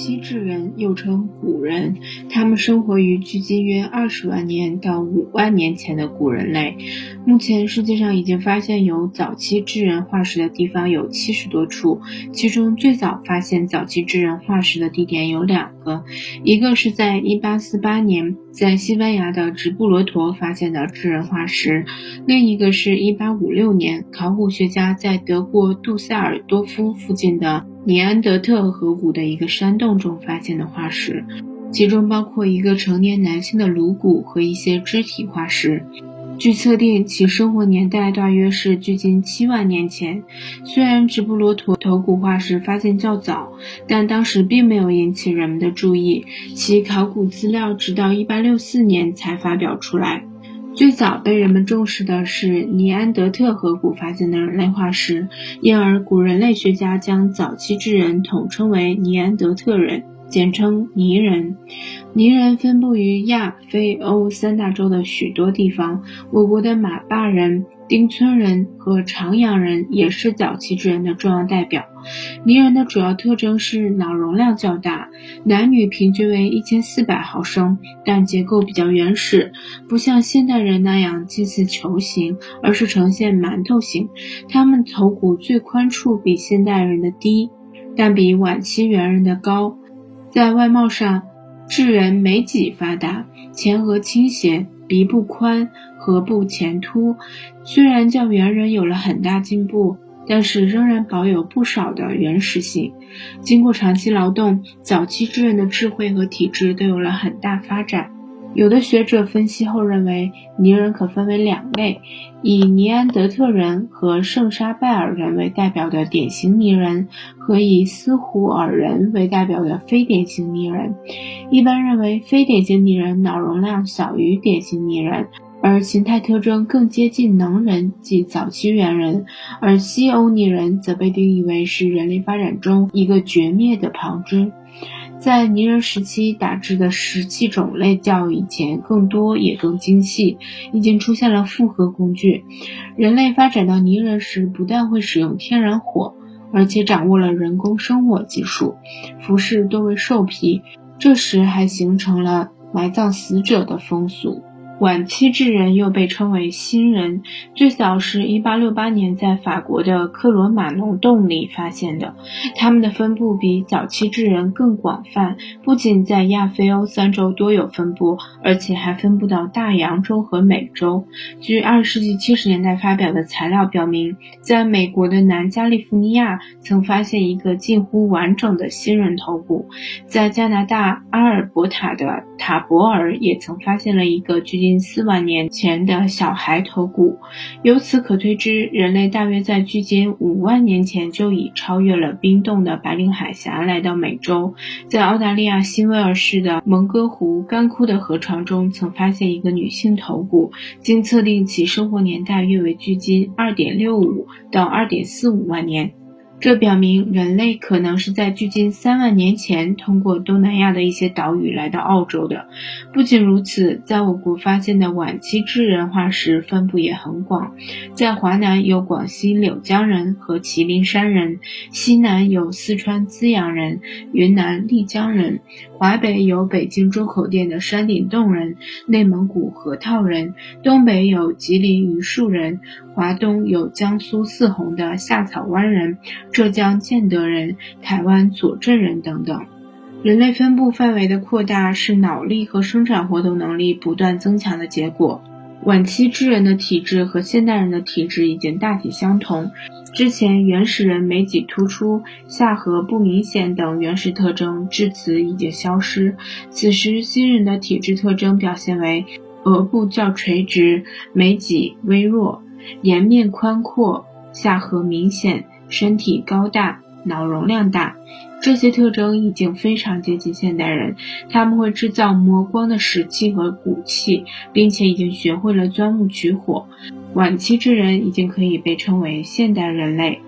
期智人又称古人，他们生活于距今约二十万年到五万年前的古人类。目前世界上已经发现有早期智人化石的地方有七十多处，其中最早发现早期智人化石的地点有两个，一个是在一八四八年在西班牙的直布罗陀发现的智人化石，另一个是一八五六年考古学家在德国杜塞尔多夫附近的。尼安德特河谷的一个山洞中发现的化石，其中包括一个成年男性的颅骨和一些肢体化石。据测定，其生活年代大约是距今七万年前。虽然直布罗陀头骨化石发现较早，但当时并没有引起人们的注意，其考古资料直到1864年才发表出来。最早被人们重视的是尼安德特河谷发现的人类化石，因而古人类学家将早期智人统称为尼安德特人，简称尼人。尼人分布于亚非欧三大洲的许多地方，我国的马坝人。丁村人和长阳人也是早期智人的重要代表。泥人的主要特征是脑容量较大，男女平均为一千四百毫升，但结构比较原始，不像现代人那样近似球形，而是呈现馒头形。他们头骨最宽处比现代人的低，但比晚期猿人的高。在外貌上，智人眉脊发达，前额倾斜，鼻部宽。颌部前凸，虽然较猿人有了很大进步，但是仍然保有不少的原始性。经过长期劳动，早期智人的智慧和体质都有了很大发展。有的学者分析后认为，泥人可分为两类：以尼安德特人和圣沙拜尔人为代表的典型泥人，和以斯胡尔人为代表的非典型泥人。一般认为，非典型泥人脑容量小于典型泥人。而形态特征更接近能人，即早期猿人；而西欧拟人则被定义为是人类发展中一个绝灭的旁支。在泥人时期打制的石器种类较以前更多，也更精细，已经出现了复合工具。人类发展到泥人时，不但会使用天然火，而且掌握了人工生火技术，服饰多为兽皮。这时还形成了埋葬死者的风俗。晚期智人又被称为新人，最早是一八六八年在法国的克罗马农洞里发现的。他们的分布比早期智人更广泛，不仅在亚非欧三洲多有分布，而且还分布到大洋洲和美洲。据二十世纪七十年代发表的材料表明，在美国的南加利福尼亚曾发现一个近乎完整的新人头骨，在加拿大阿尔伯塔的塔博尔也曾发现了一个距今。近四万年前的小孩头骨，由此可推知，人类大约在距今五万年前就已超越了冰冻的白令海峡，来到美洲。在澳大利亚新威尔士的蒙哥湖干枯的河床中，曾发现一个女性头骨，经测定其生活年代约为距今二点六五到二点四五万年。这表明人类可能是在距今三万年前通过东南亚的一些岛屿来到澳洲的。不仅如此，在我国发现的晚期智人化石分布也很广，在华南有广西柳江人和麒麟山人，西南有四川资阳人、云南丽江人，华北有北京周口店的山顶洞人、内蒙古河套人，东北有吉林榆树人，华东有江苏泗洪的下草湾人。浙江建德人、台湾左镇人等等，人类分布范围的扩大是脑力和生产活动能力不断增强的结果。晚期智人的体质和现代人的体质已经大体相同。之前原始人眉脊突出、下颌不明显等原始特征至此已经消失。此时新人的体质特征表现为额部较垂直、眉脊微弱、颜面宽阔、下颌明显。身体高大，脑容量大，这些特征已经非常接近现代人。他们会制造磨光的石器和骨器，并且已经学会了钻木取火。晚期智人已经可以被称为现代人类。